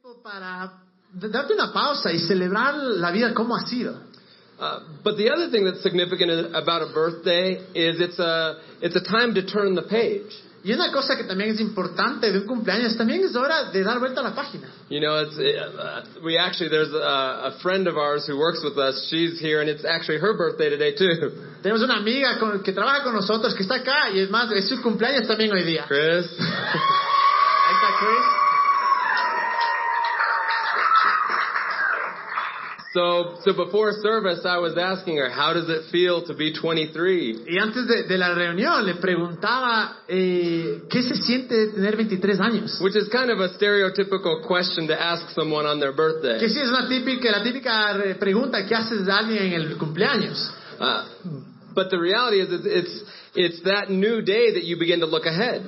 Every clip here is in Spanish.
tiempo para darte una pausa y celebrar la vida como ha sido. Uh, but the other thing that's significant about a birthday is it's a it's a time to turn the page. Y una cosa que también es importante de un cumpleaños, también es hora de dar vuelta a la página. You know, it's uh, we actually there's a, a friend of ours who works with us. She's here, and it's actually her birthday today too. Tenemos una amiga con- que trabaja con nosotros que está acá y es más, es su cumpleaños también hoy día. Chris. Ahí está Chris. So so before service, I was asking her, how does it feel to be 23? Y antes de, de la reunión le preguntaba eh, qué se siente de tener 23 años. Which is kind of a stereotypical question to ask someone on their birthday. Que sí es una típica, la típica pregunta que haces a alguien en el cumpleaños. Uh, but the reality is, it's, it's it's that new day that you begin to look ahead.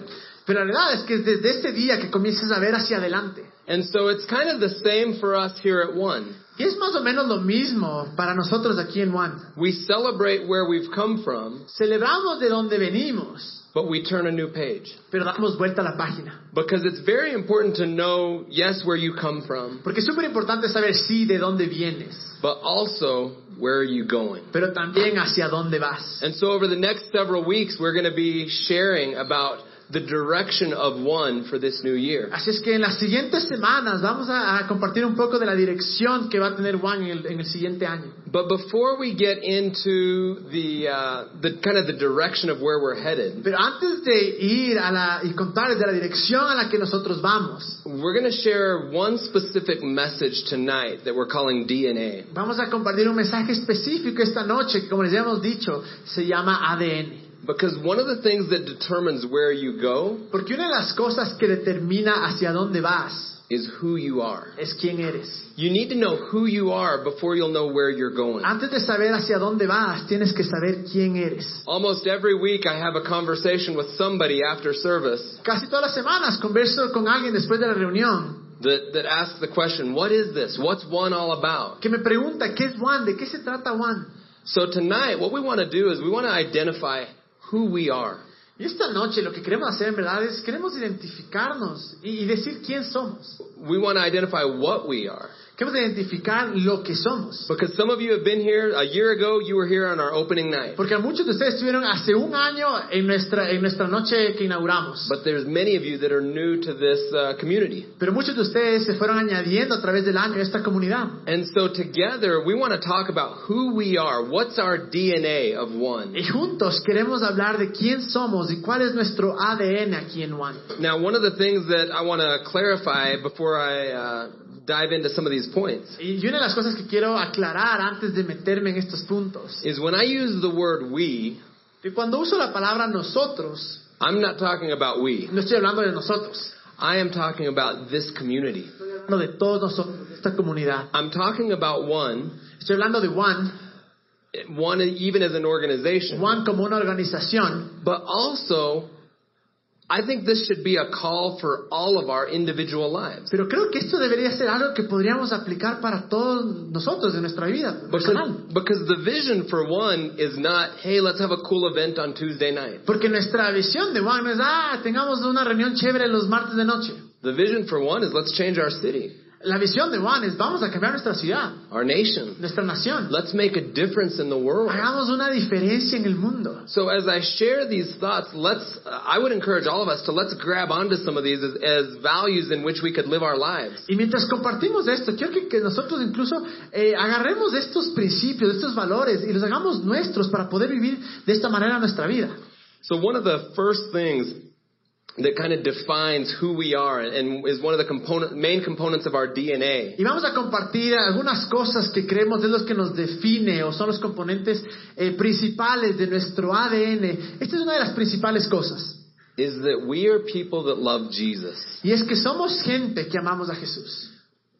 Pero la verdad es que es desde este día que comienzas a ver hacia adelante. And so it's kind of the same for us here at One. Y es más o menos lo mismo para nosotros aquí en One. We celebrate where we've come from, Celebramos de donde venimos, but we turn a new page. pero damos vuelta a la página. Because it's very important to know, yes, where you come from, Porque es súper importante saber sí de dónde vienes, but also where are you going. pero también hacia dónde vas. And so over the next several weeks, we're going to be sharing about the direction of One for this new year. Así es que en las siguientes semanas vamos a, a compartir un poco de la dirección que va a tener One en el, en el siguiente año. But before we get into the, uh, the kind of the direction of where we're headed, Pero antes de ir a la, y contarles de la dirección a la que nosotros vamos, we're going to share one specific message tonight that we're calling DNA. vamos a compartir un mensaje específico esta noche que, como les hemos dicho, se llama ADN. Because one of the things that determines where you go Porque una de las cosas que determina hacia dónde vas is who you are. es quién eres. You need to know who you are before you'll know where you're going. Antes de saber hacia dónde vas, tienes que saber quién eres. Almost every week I have a conversation with somebody after service Casi todas las semanas converso con alguien después de la reunión that, that asks the question, what is this? What's one all about? que me pregunta, ¿qué es Juan? ¿De qué se trata Juan? So tonight what we want to do is we want to identify who we are. Y esta noche lo que queremos hacer en verdad es queremos identificarnos y, y decir quién somos. We want to identify what we are. Queremos identificar lo que somos. Because some of you have been here, a year ago you were here on our opening night. Porque muchos de ustedes estuvieron hace un año en nuestra, en nuestra noche que inauguramos. But there's many of you that are new to this uh, community. Pero muchos de ustedes se fueron añadiendo a través del año a esta comunidad. And so together we want to talk about who we are. What's our DNA of one? Y juntos queremos hablar de quién somos y cuál es nuestro ADN aquí en One. Now, one of the things that I want to clarify before I uh, dive into some of these points Y una de las cosas que quiero aclarar antes de meterme en estos puntos, is when I use the word we, que cuando uso la palabra nosotros, I'm not talking about we. no estoy hablando de nosotros, I am talking about this community. estoy hablando de todos nosotros, de esta comunidad. I'm talking about one, Estoy hablando de One, one even as an organization, One como una organización, but also I think this should be a call for all of our individual lives. pero creo que esto debería ser algo que podríamos aplicar para todos nosotros en nuestra vida. Because, because the vision for one is not, hey, let's have a cool event on Tuesday night. Porque nuestra visión de One no es, ah, tengamos una reunión chévere los martes de noche. The vision for one is let's change our city, La visión de One es, vamos a cambiar nuestra ciudad, our nation. nuestra nación. Let's make a difference in the world. Hagamos una diferencia en el mundo. So as I share these thoughts, let's, I would encourage all of us to let's grab onto some of these as, as values in which we could live our lives. Y mientras compartimos esto, quiero que, que nosotros incluso eh, agarremos estos principios, estos valores y los hagamos nuestros para poder vivir de esta manera nuestra vida. So one of the first things that kind of defines who we are and is one of the component, main components of our DNA Y vamos a compartir algunas cosas que creemos es lo que nos define o son los componentes eh, principales de nuestro ADN. Esta es una de las principales cosas. is that we are people that love Jesus. Y es que somos gente que amamos a Jesús.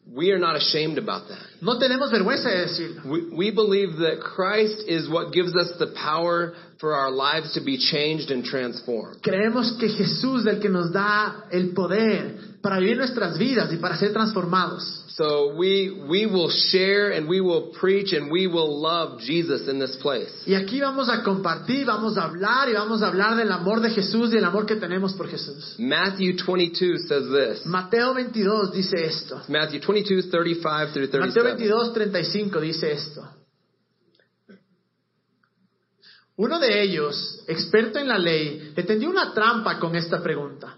We are not ashamed about that. No tenemos vergüenza de decirlo. We, we believe that Christ is what gives us the power for our lives to be changed and transformed. Creemos que Jesús es el que nos da el poder para vivir nuestras vidas y para ser transformados. So we we will share and we will preach and we will love Jesus in this place. Y aquí vamos a compartir, vamos a hablar y vamos a hablar del amor de Jesús y el amor que tenemos por Jesús. Matthew 22 says this. Mateo 22 dice esto. Matthew 22, 35 through Mateo 37. 22, 35 dice esto. Uno de ellos, experto en la ley, le tendió una trampa con esta pregunta.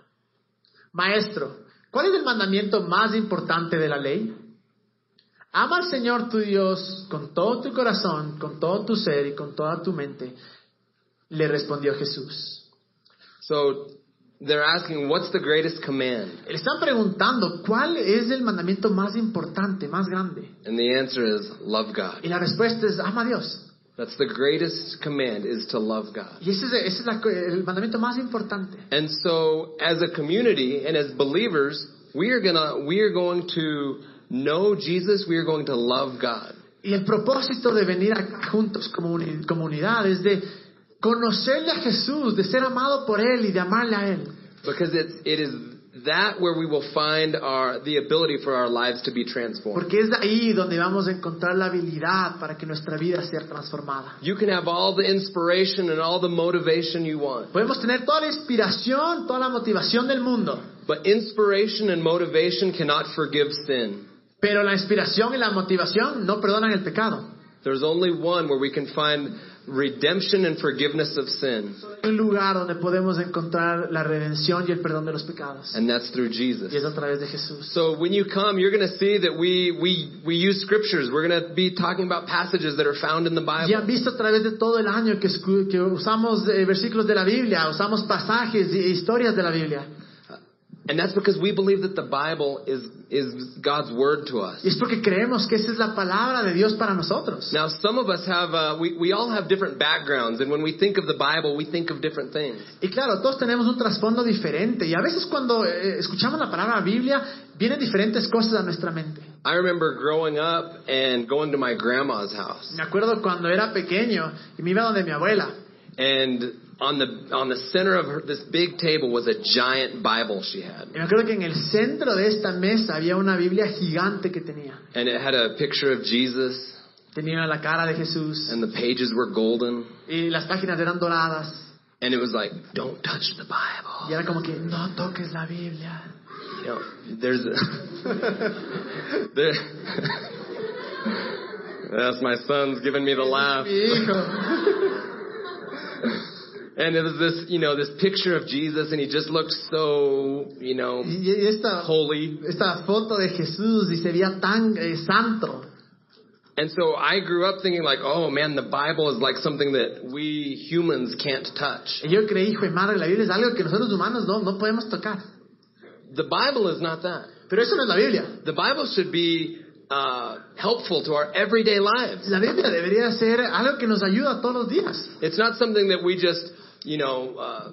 Maestro, ¿cuál es el mandamiento más importante de la ley? Ama al Señor tu Dios con todo tu corazón, con todo tu ser y con toda tu mente. Le respondió Jesús. So they're asking, what's the greatest command? Le están preguntando, ¿cuál es el mandamiento más importante, más grande? And the answer is love God. Y la respuesta es, ama a Dios. That's the greatest command is to love God. Y ese es, ese es la- el mandamiento más importante. And so as a community and as believers, we are gonna we are going to know Jesus, we are going to love God. Y el propósito de venir acá juntos como uni- comunidad es de conocerle a Jesús, de ser amado por Él y de amarle a Él. Because it's it is that where we will find our the ability for our lives to be transformed. Porque es ahí donde vamos a encontrar la habilidad para que nuestra vida sea transformada. You can have all the inspiration and all the motivation you want. Podemos tener toda la inspiración, toda la motivación del mundo, But inspiration and motivation cannot forgive sin. pero la inspiración y la motivación no perdonan el pecado. There's only one where we can find redemption and forgiveness of sin, un lugar donde podemos encontrar la redención y el perdón de los pecados. and that's through Jesus. Y es a través de Jesús. So when you come, you're going to see that we, we, we use scriptures. We're going to be talking about passages that are found in the Y han Bible. visto a través de todo el año que, que usamos eh, versículos de la Biblia, usamos pasajes e historias de la Biblia. And that's because we believe that the Bible is, is God's word to us. Y es porque creemos que esa es la palabra de Dios para nosotros. Now, some of us have, uh, we, we all have different backgrounds, and when we think of the Bible, we think of different things. Y claro, todos tenemos un trasfondo diferente. Y a veces cuando eh, escuchamos la palabra Biblia, vienen diferentes cosas a nuestra mente. I remember growing up and going to my grandma's house. Me acuerdo cuando era pequeño y me iba donde mi abuela. And on the, on the center of her, this big table was a giant Bible she had. Y me acuerdo que en el centro de esta mesa había una Biblia gigante que tenía. And it had a picture of Jesus, Tenía la cara de Jesús and the pages were golden. y las páginas eran doradas. And it was like, don't touch the Bible. Y era como que, no toques la Biblia. You know, there's a, there, that's my son's giving me the laugh. And it was this, you know, this picture of Jesus, and he just looked so, you know, Y esta, holy. esta foto de Jesús y se veía tan eh, santo. And so I grew up thinking like, oh man, the Bible is like something that we humans can't touch. Y yo creí, hijo madre, la Biblia es algo que nosotros humanos no, no podemos tocar. The Bible is not that. Pero eso no es la Biblia. The Bible should be uh, helpful to our everyday lives. La Biblia debería ser algo que nos ayuda todos los días. It's not something that we just, you know, uh,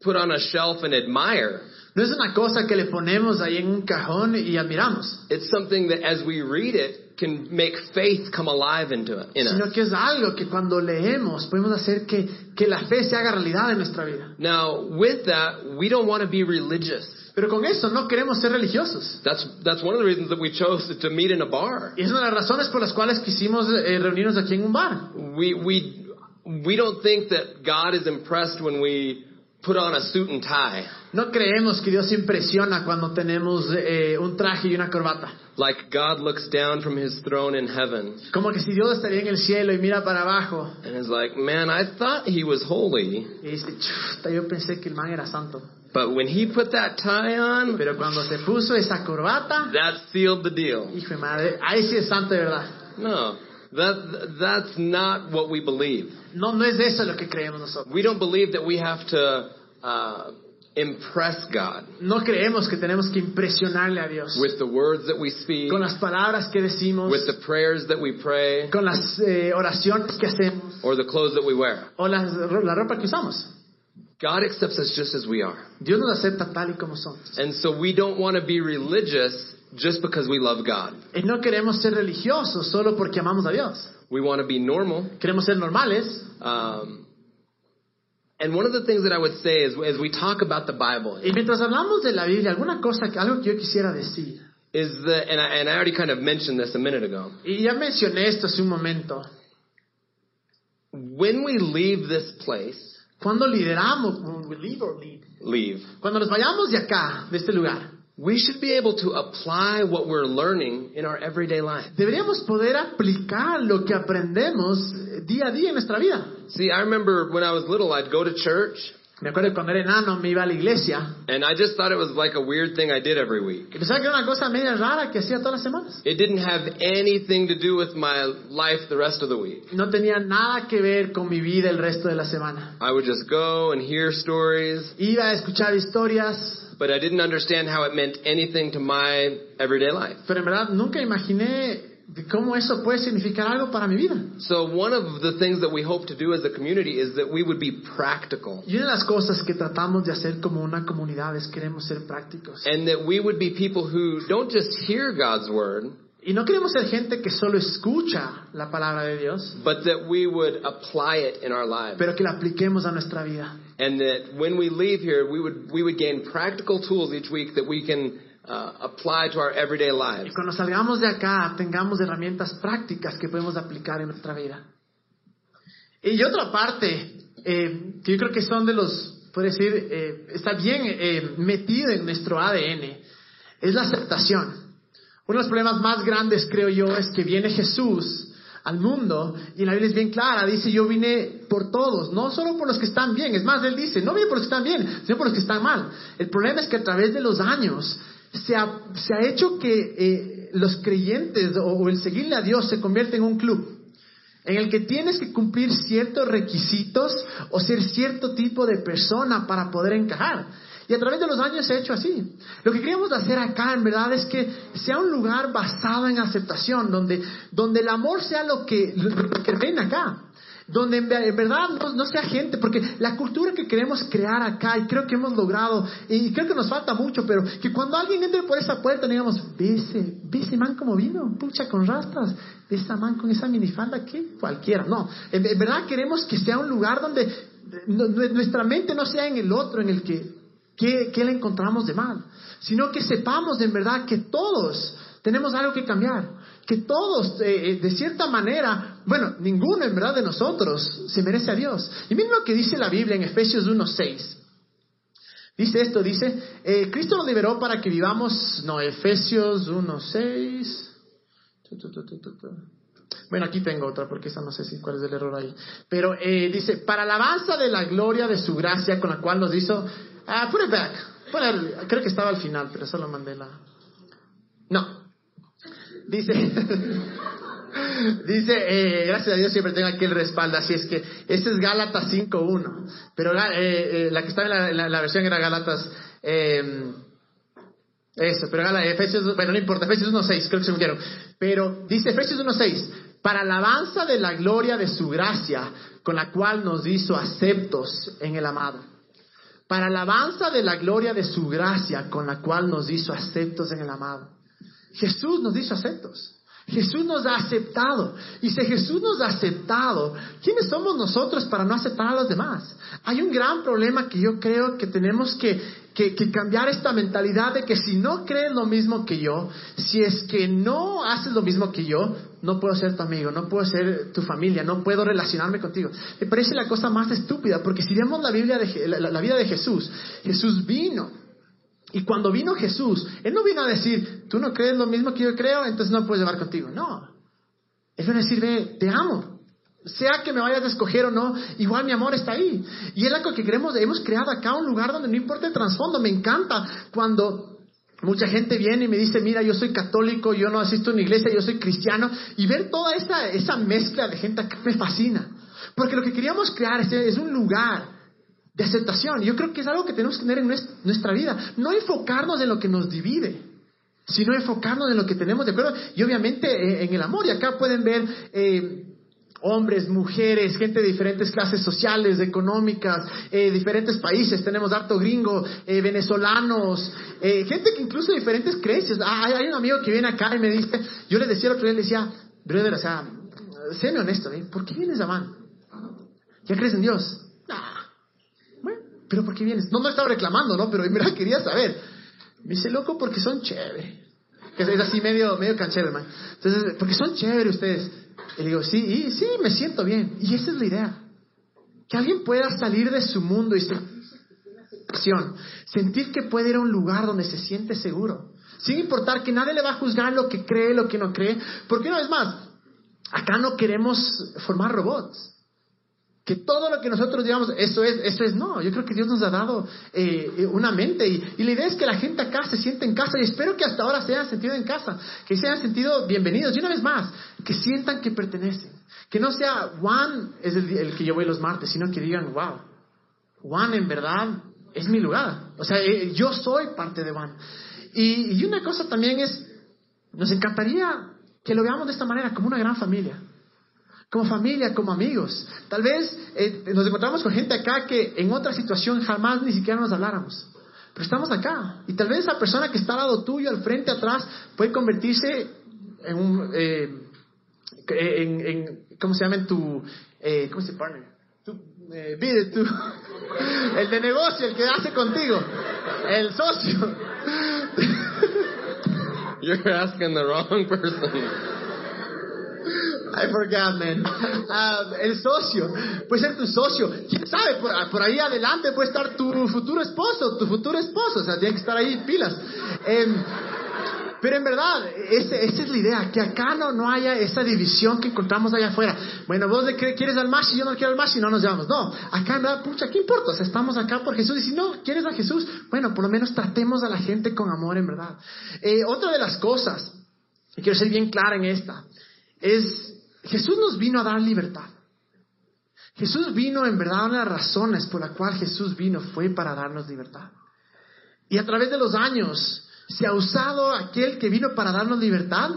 put on a shelf and admire. No es una cosa que le ponemos ahí en un cajón y admiramos, It's something that as we read it can make faith come alive into it, in sino us. que es algo que cuando leemos podemos hacer que, que la fe se haga realidad en nuestra vida. Now, with that, we don't want to be religious. Pero con eso no queremos ser religiosos. That's that's one of the reasons that we chose to meet in a bar. Y es una de las razones por las cuales quisimos eh, reunirnos aquí en un bar. We we we don't think that God is impressed when we put on a suit and tie. No creemos que Dios impresiona cuando tenemos eh, un traje y una corbata. Like God looks down from his throne in heaven Como que si Dios estaría en el cielo y mira para abajo and is like, "Man, I thought he was holy, y dice, "Chuta, yo pensé que el man era santo. but when he put that tie on, Pero cuando se puso esa corbata, that sealed the deal." hijo de madre, ahí sí es santo de verdad. No. That that's not what we believe. No, no es eso lo que creemos nosotros. We don't believe that we have to uh, impress God No creemos que tenemos que impresionarle a Dios with the words that we speak, con las palabras que decimos, with the prayers that we pray, con las eh, oraciones que hacemos or the clothes that we wear. o las- la ropa que usamos. God accepts us just as we are. Dios nos acepta tal y como somos. And so we don't want to be religious just because we love God. Y no queremos ser religiosos solo porque amamos a Dios. We want to be normal. Queremos ser normales. Um, and one of the things that I would say is, as we talk about the Bible, Y mientras hablamos de la Biblia, alguna cosa, algo que yo quisiera decir. is that, and I, and I already kind of mentioned this a minute ago. Y ya mencioné esto hace un momento. When we leave this place, Cuando lideramos, when we leave or lead, leave, cuando nos vayamos de acá, de este lugar, we should be able to apply what we're learning in our everyday life. deberíamos poder aplicar lo que aprendemos eh, día a día en nuestra vida. See, I remember when I was little, I'd go to church, Me acuerdo cuando era enano me iba a la iglesia and I just thought it was like a weird thing I did every week. y pensaba que era una cosa media rara que hacía todas las semanas. It didn't have anything to do with my life the rest of the week. No tenía nada que ver con mi vida el resto de la semana. I would just go and hear stories, Iba a escuchar historias, but I didn't understand how it meant anything to my everyday life. pero en verdad nunca imaginé cómo eso puede significar algo para mi vida. So one of the things that we hope to do as a community is that we would be practical Y una de las cosas que tratamos de hacer como una comunidad es queremos ser prácticos. and that we would be people who don't just hear God's word, Y no queremos ser gente que solo escucha la palabra de Dios, but that we would apply it in our lives. pero que la apliquemos a nuestra vida. And that when we leave here, we would, we would gain practical tools each week that we can uh, apply to our everyday Y lives. cuando salgamos de acá tengamos herramientas prácticas que podemos aplicar en nuestra vida. Y otra parte, eh, que yo creo que son de los, puedo decir, eh, está bien eh, metido en nuestro ADN, es la aceptación. Uno de los problemas más grandes, creo yo, es que viene Jesús al mundo y la Biblia es bien clara, dice yo vine por todos, no solo por los que están bien, es más, él dice, no vine por los que están bien, sino por los que están mal. El problema es que a través de los años se ha, se ha hecho que eh, los creyentes o, o el seguirle a Dios se convierte en un club en el que tienes que cumplir ciertos requisitos o ser cierto tipo de persona para poder encajar. Y a través de los años se ha hecho así. Lo que queríamos hacer acá, en verdad, es que sea un lugar basado en aceptación, donde, donde el amor sea lo que, lo que ven acá. Donde en, ve- en verdad no, no sea gente, porque la cultura que queremos crear acá, y creo que hemos logrado, y creo que nos falta mucho, pero que cuando alguien entre por esa puerta, digamos, ve ese, ve ese man como vino, pucha con rastas, ve esa man con esa minifalda, que cualquiera. No, en, verdad queremos que sea un lugar donde nuestra mente no sea en el otro, en el que, que, que le encontramos de mal, sino que sepamos en verdad que todos tenemos algo que cambiar, que todos, eh, eh, de cierta manera, bueno, ninguno en verdad de nosotros se merece a Dios. Y miren lo que dice la Biblia en Efesios 1.6. Dice esto, dice, eh, Cristo nos liberó para que vivamos, no, Efesios 1.6. Tu, tu, tu, tu, tu, tu. Bueno, aquí tengo otra porque esa no sé si cuál es el error ahí. Pero eh, dice, para alabanza de la gloria de su gracia con la cual nos hizo... Ah, put it back. Creo que estaba al final, pero solo mandé la... No. Dice... Dice, eh, gracias a Dios siempre tengo aquí el respaldo, así es que este es Gálatas 5.1, pero la, eh, eh, la que estaba en la, versión era Gálatas, eh, eso, pero Gálatas, Efesios, bueno, no importa, Efesios 1.6, creo que se murieron, pero dice Efesios 1.6, para alabanza de la gloria de su gracia, con la cual nos hizo aceptos en el amado. Para alabanza de la gloria de su gracia, con la cual nos hizo aceptos en el amado. Jesús nos hizo aceptos. Jesús nos ha aceptado. Y si Jesús nos ha aceptado, ¿quiénes somos nosotros para no aceptar a los demás? Hay un gran problema que yo creo que tenemos que, que- cambiar esta mentalidad de que si no crees lo mismo que yo, si es que no haces lo mismo que yo, no puedo ser tu amigo, no puedo ser tu familia, no puedo relacionarme contigo. Me parece la cosa más estúpida, porque si vemos la, Biblia de la vida de Jesús, Jesús vino y cuando vino Jesús, Él no vino a decir, tú no crees lo mismo que yo creo, entonces no puedes llevar contigo. No. Él vino a decir, ve, te amo. Sea que me vayas a escoger o no, igual mi amor está ahí. Y es algo que queremos, hemos creado acá un lugar donde no importa el trasfondo. Me encanta cuando mucha gente viene y me dice, mira, yo soy católico, yo no asisto a una iglesia, yo soy cristiano. Y ver toda esa, esa mezcla de gente acá me fascina. Porque lo que queríamos crear es, un lugar de aceptación. Yo creo que es algo que tenemos que tener en nues- nuestra vida. No enfocarnos en lo que nos divide, sino enfocarnos en lo que tenemos de acuerdo. Y obviamente eh, en el amor. Y acá pueden ver eh, hombres, mujeres, gente de diferentes clases sociales, económicas, eh, diferentes países. Tenemos harto gringo, eh, venezolanos, eh, gente que incluso de diferentes creencias. Ah, hay, un amigo que viene acá y me dice, yo le decía el otro día, le decía, brother, o sea, séme honesto. ¿por qué vienes a Van? ¿Ya crees en Dios? Ah, bueno, pero ¿por qué vienes? No me estaba reclamando, ¿no? Pero mira, quería saber. Me dice, loco, porque son chévere. Que es así medio, medio canchero, hermano. Entonces, porque son chévere ustedes. Y le digo, sí, sí, me siento bien. Y esa es la idea. Que alguien pueda salir de su mundo y sentir que puede ir a un lugar donde se siente seguro. Sin importar que nadie le va a juzgar lo que cree, lo que no cree. Porque una vez más, acá no queremos formar robots. Que todo lo que nosotros digamos, eso es, eso es no. Yo creo que Dios nos ha dado eh, una mente y, la idea es que la gente acá se siente en casa y espero que hasta ahora se hayan sentido en casa, que se hayan sentido bienvenidos. Y una vez más, que sientan que pertenecen. Que no sea Juan es el, que yo voy los martes, sino que digan, wow, Juan en verdad es mi lugar. O sea, eh, yo soy parte de Juan. Y una cosa también es, nos encantaría que lo veamos de esta manera, como una gran familia como familia, como amigos. Tal vez eh, nos encontramos con gente acá que en otra situación jamás ni siquiera nos habláramos. Pero estamos acá. Y tal vez esa persona que está al lado tuyo, al frente, atrás, puede convertirse en un... Eh, en, en, ¿Cómo se llama? En tu... Eh, ¿Cómo se partner? Tu, eh, tu, el de negocio, el que hace contigo. El socio. You're asking the wrong person. I forgot, man. Uh, el socio, puede ser tu socio. ¿Quién sabe? Por, por, ahí adelante puede estar tu futuro esposo, tu futuro esposo. O sea, tiene que estar ahí pilas. Eh, pero en verdad, ese, esa es la idea, que acá no, no haya esa división que encontramos allá afuera. Bueno, vos quieres al y yo no quiero al y no nos llevamos. No, acá en verdad, pucha, ¿qué importa? O sea, estamos acá por Jesús y si no quieres a Jesús, bueno, por lo menos tratemos a la gente con amor en verdad. Eh, otra de las cosas, y quiero ser bien clara en esta, es Jesús nos vino a dar libertad. Jesús vino en verdad las razones por las cuales Jesús vino fue para darnos libertad. Y a través de los años se ha usado aquel que vino para darnos libertad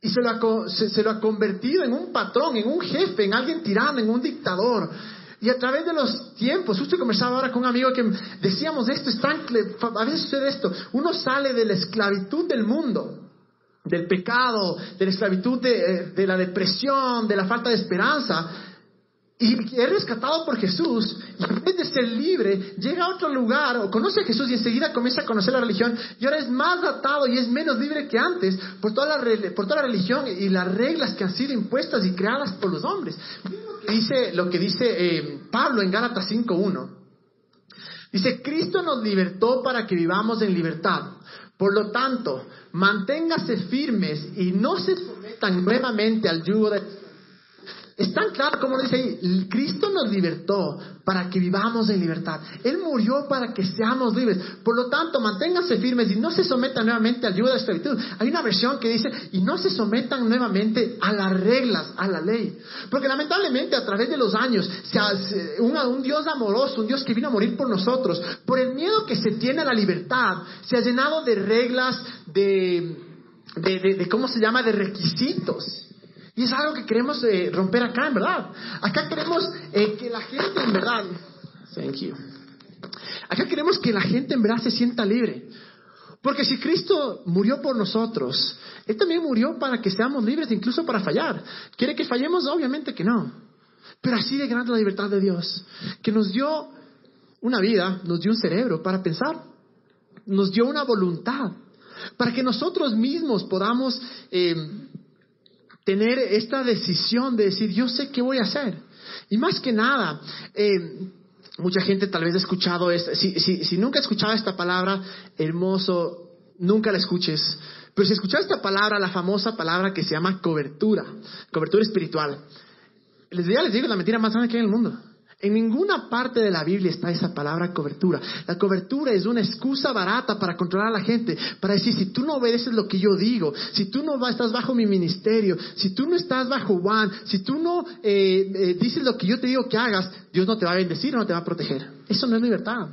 y se lo, ha, se, lo ha convertido en un patrón, en un jefe, en alguien tirano, en un dictador. Y a través de los tiempos, justo conversaba ahora con un amigo que decíamos esto, es tan, a veces sucede esto, uno sale de la esclavitud del mundo del pecado, de la esclavitud, de, de, la depresión, de la falta de esperanza, y es rescatado por Jesús, y en vez de ser libre, llega a otro lugar, o conoce a Jesús y enseguida comienza a conocer la religión, y ahora es más atado y es menos libre que antes por toda la, por toda la religión y las reglas que han sido impuestas y creadas por los hombres. Dice lo que dice eh, Pablo en Gálatas 5.1. Dice, Cristo nos libertó para que vivamos en libertad. Por lo tanto, manténgase firmes y no se sometan nuevamente al yugo de es tan claro como dice ahí, Cristo nos libertó para que vivamos en libertad. Él murió para que seamos libres. Por lo tanto, manténganse firmes y no se sometan nuevamente al yugo de esclavitud. Hay una versión que dice, y no se sometan nuevamente a las reglas, a la ley. Porque lamentablemente a través de los años, un, un Dios amoroso, un Dios que vino a morir por nosotros, por el miedo que se tiene a la libertad, se ha llenado de reglas, de, de, de, de ¿cómo se llama?, de requisitos. Y es algo que queremos eh, romper acá, en verdad. Acá queremos eh, que la gente, en verdad, thank you. Acá queremos que la gente, en verdad, se sienta libre. Porque si Cristo murió por nosotros, Él también murió para que seamos libres, incluso para fallar. ¿Quiere que fallemos? Obviamente que no. Pero así de grande la libertad de Dios, que nos dio una vida, nos dio un cerebro para pensar, nos dio una voluntad, para que nosotros mismos podamos eh, tener esta decisión de decir, yo sé qué voy a hacer. Y más que nada, eh, mucha gente tal vez ha escuchado esta, si, si, si nunca ha escuchado esta palabra, hermoso, nunca la escuches. Pero si escuchas esta palabra, la famosa palabra que se llama cobertura, cobertura espiritual, digo, les digo la mentira más grande que hay en el mundo. En ninguna parte de la Biblia está esa palabra cobertura. La cobertura es una excusa barata para controlar a la gente, para decir, si tú no obedeces lo que yo digo, si tú no estás bajo mi ministerio, si tú no estás bajo Juan, si tú no eh, eh, dices lo que yo te digo que hagas, Dios no te va a bendecir o no te va a proteger. Eso no es libertad.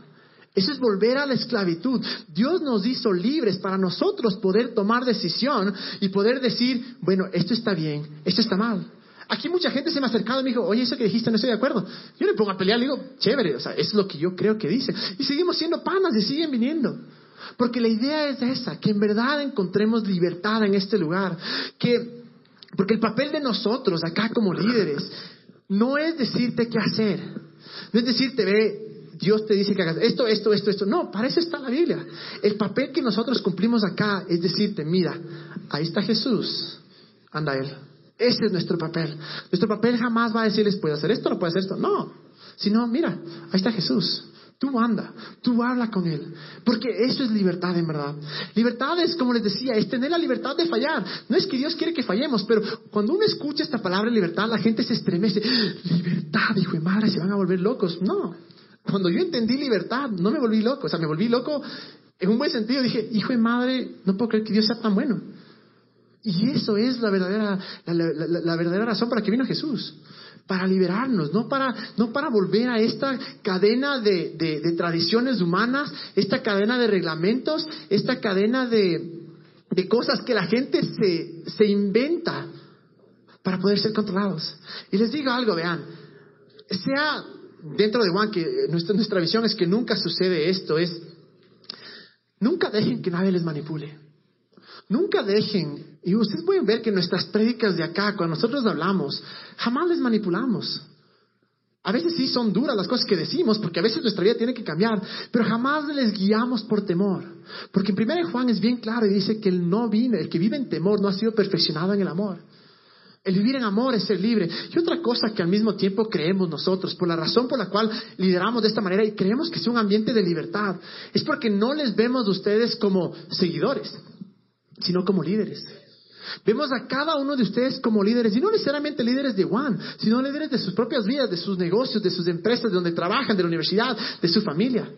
Eso es volver a la esclavitud. Dios nos hizo libres para nosotros poder tomar decisión y poder decir, bueno, esto está bien, esto está mal. Aquí mucha gente se me ha acercado y me dijo, oye, eso que dijiste no estoy de acuerdo. Yo le pongo a pelear, le digo, chévere, o sea, es lo que yo creo que dice. Y seguimos siendo panas y siguen viniendo. Porque la idea es esa, que en verdad encontremos libertad en este lugar. Que, porque el papel de nosotros acá como líderes no es decirte qué hacer. No es decirte, ve, Dios te dice que hagas esto, esto, esto, esto. No, para eso está la Biblia. El papel que nosotros cumplimos acá es decirte, mira, ahí está Jesús, anda Él. Ese es nuestro papel. Nuestro papel jamás va a decirles, puedes hacer esto, no puedes hacer esto. No, sino, mira, ahí está Jesús. Tú anda, tú habla con Él. Porque eso es libertad en verdad. Libertad es, como les decía, es tener la libertad de fallar. No es que Dios quiere que fallemos, pero cuando uno escucha esta palabra libertad, la gente se estremece. Libertad, hijo de madre, se van a volver locos. No. Cuando yo entendí libertad, no me volví loco. O sea, me volví loco en un buen sentido. Dije, hijo de madre, no puedo creer que Dios sea tan bueno. Y eso es la verdadera, la, verdadera razón para que vino Jesús. Para liberarnos, no para, no para volver a esta cadena de, de- de tradiciones humanas, esta cadena de reglamentos, esta cadena de, de cosas que la gente se, se inventa para poder ser controlados. Y les digo algo, vean, sea dentro de Juan que nuestra, nuestra visión es que nunca sucede esto, es nunca dejen que nadie les manipule. Nunca dejen, y ustedes pueden ver que nuestras prédicas de acá, cuando nosotros hablamos, jamás les manipulamos. A veces sí son duras las cosas que decimos, porque a veces nuestra vida tiene que cambiar, pero jamás les guiamos por temor. Porque en 1 Juan es bien claro y dice que el no vive, el que vive en temor no ha sido perfeccionado en el amor. El vivir en amor es ser libre. Y otra cosa que al mismo tiempo creemos nosotros, por la razón por la cual lideramos de esta manera y creemos que es un ambiente de libertad, es porque no les vemos de ustedes como seguidores, sino como líderes. Vemos a cada uno de ustedes como líderes, y no necesariamente líderes de One, sino líderes de sus propias vidas, de sus negocios, de sus empresas, de donde trabajan, de la universidad, de su familia.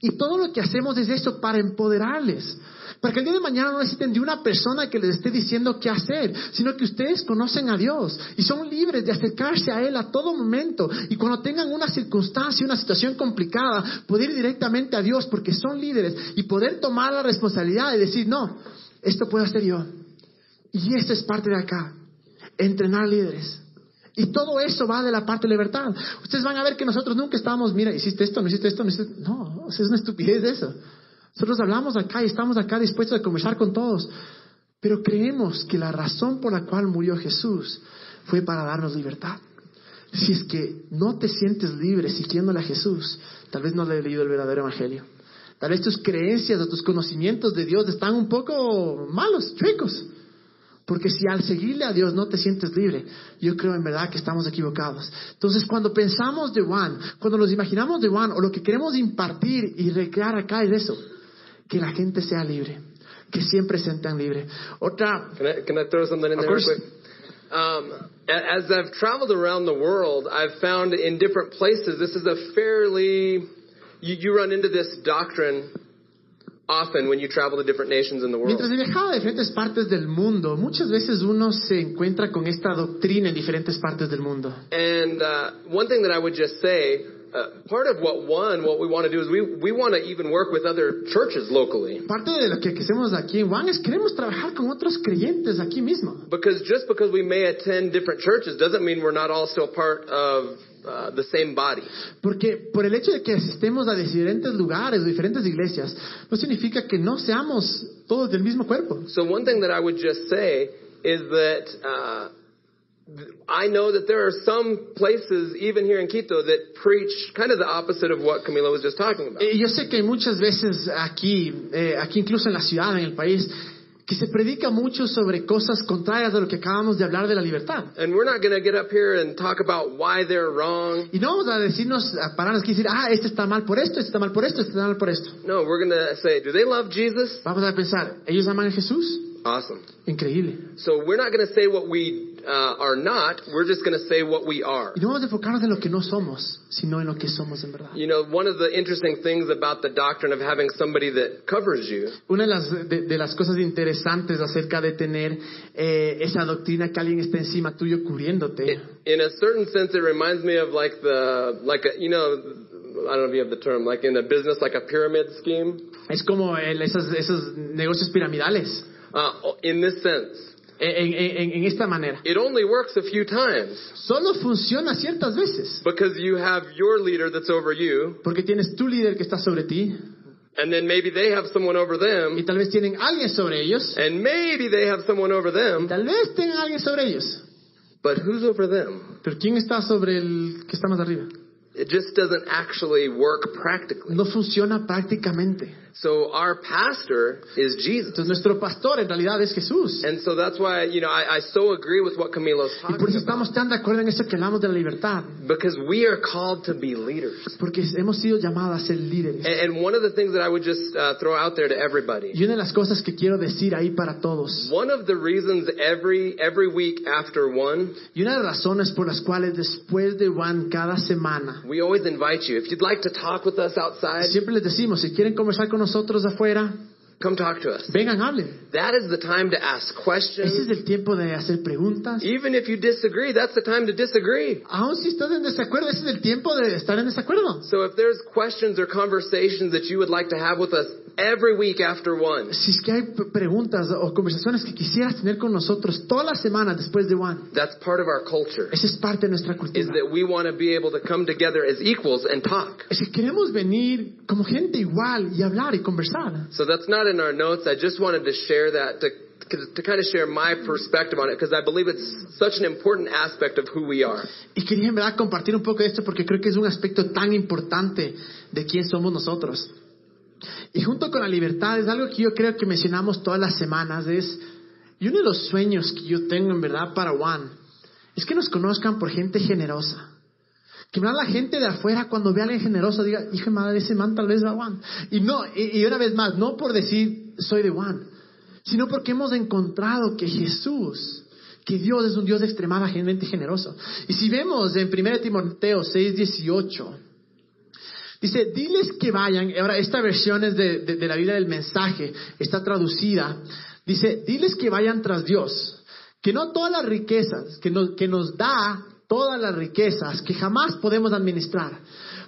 Y todo lo que hacemos es eso para empoderarles. Para que el día de mañana no necesiten de una persona que les esté diciendo qué hacer, sino que ustedes conocen a Dios y son libres de acercarse a Él a todo momento. Y cuando tengan una circunstancia, una situación complicada, poder ir directamente a Dios porque son líderes y poder tomar la responsabilidad de decir, no, esto puedo hacer yo. Y esta es parte de acá, entrenar líderes. Y todo eso va de la parte de libertad. Ustedes van a ver que nosotros nunca estábamos, mira, hiciste esto, no hiciste esto, no hiciste... No, es una estupidez eso. Nosotros hablamos acá y estamos acá dispuestos a conversar con todos. Pero creemos que la razón por la cual murió Jesús fue para darnos libertad. Si es que no te sientes libre siguiéndole a Jesús, tal vez no le he leído el verdadero evangelio. Tal vez tus creencias o tus conocimientos de Dios están un poco malos, chuecos. Porque si al seguirle a Dios no te sientes libre, yo creo en verdad que estamos equivocados. Entonces, cuando pensamos de One, cuando nos imaginamos de One, o lo que queremos impartir y recrear acá es eso, que la gente sea libre, que siempre se sientan libre. Otra, Can I, can I throw something in there real course. quick? Um, as I've traveled around the world, I've found in different places this is a fairly you, you run into this doctrine often when you travel to different nations in the world. mientras he viajado a diferentes partes del mundo, muchas veces uno se encuentra con esta doctrina en diferentes partes del mundo. And uh, one thing that I would just say, uh, part of what one, what we want to do is we we want to even work with other churches locally. Parte de lo que hacemos aquí en Juan es queremos trabajar con otros creyentes aquí mismo. Because just because we may attend different churches doesn't mean we're not all still part of uh, the same body. Porque por el hecho de que asistemos a diferentes lugares, diferentes iglesias, no significa que no seamos todos del mismo cuerpo. So one thing that I would just say is that uh, I know that there are some places, even here in Quito, that preach kind of the opposite of what Camilo was just talking about. Eh, yo sé que hay muchas veces aquí, eh, aquí incluso en la ciudad, en el país, que se predica mucho sobre cosas contrarias a lo que acabamos de hablar de la libertad. And we're not going to get up here and talk about why they're wrong. Y no vamos a decirnos, a pararnos aquí y decir, ah, este está mal por esto, este está mal por esto, este está mal por esto. No, we're going to say, do they love Jesus? Vamos a pensar, ¿ellos aman a Jesús? Awesome. Increíble. So we're not going to say what we uh, are not. We're just going to say what we are. Y no vamos a enfocarnos en lo que no somos, sino en lo que somos en verdad. You know, one of the interesting things about the doctrine of having somebody that covers you Una de las, de, de las cosas interesantes acerca de tener eh, esa doctrina que alguien está encima tuyo cubriéndote, in a certain sense, it reminds me of like the, like a, you know, I don't know if you have the term, like in a business, like a pyramid scheme. es como el- esos negocios piramidales. Uh, in this sense, en, en- en esta manera. It only works a few times Solo funciona ciertas veces. because you have your leader that's over you, Porque tienes tu líder que está sobre ti and then maybe they have someone over y them, tal vez tienen alguien sobre ellos. and maybe they have someone over them, Tal vez tengan alguien sobre ellos. but who's over them? Pero ¿quién está sobre el que está más arriba? It just doesn't actually work practically. No funciona prácticamente. So our pastor is Jesus. Entonces nuestro pastor en realidad es Jesús. And so that's why, you know, I, I so agree with what Camilo's talking. Y por eso estamos tan de acuerdo en eso que hablamos de la libertad. Because we are called to be leaders. Porque hemos sido llamados a ser líderes. And, and one of the things that I would just uh, throw out there to everybody. Y una de las cosas que quiero decir ahí para todos, One of the reasons every every week after one, y una de las razones por las cuales después de Juan cada semana, we always invite you. If you'd like to talk with us outside, siempre les decimos, si quieren conversar con nosotros afuera, come talk to us. vengan, hablen. That is the time to ask questions. Ese es el tiempo de hacer preguntas. Even if you disagree, that's the time to disagree. Aún si estás en desacuerdo, ese es el tiempo de estar en desacuerdo. So if there's questions or conversations that you would like to have with us every week after one, Si es que hay preguntas o conversaciones que quisieras tener con nosotros todas las semanas después de Juan, that's part of our culture. esa es parte de nuestra cultura. Is that we want to be able to come together as equals and talk. Es que queremos venir como gente igual y hablar y conversar. So that's not in our notes. I just wanted to share that to, to kind of share my perspective on it because I believe it's such an important aspect of who we are. Y quería en verdad compartir un poco de esto porque creo que es un aspecto tan importante de quién somos nosotros. Y junto con la libertad es algo que yo creo que mencionamos todas las semanas. Es, y uno de los sueños que yo tengo en verdad para Juan es que nos conozcan por gente generosa. Que la gente de afuera cuando ve a alguien generoso diga, hijo de madre, ese man tal vez va a Juan. Y no, y, una vez más, no por decir soy de Juan, sino porque hemos encontrado que Jesús, que Dios es un Dios extremadamente generoso. Y si vemos en 1 Timoteo 6, 18, dice, diles que vayan, ahora esta versión es de, de- de la Biblia del mensaje, está traducida, dice, diles que vayan tras Dios, que no todas las riquezas, que nos, que nos da todas las riquezas que jamás podemos administrar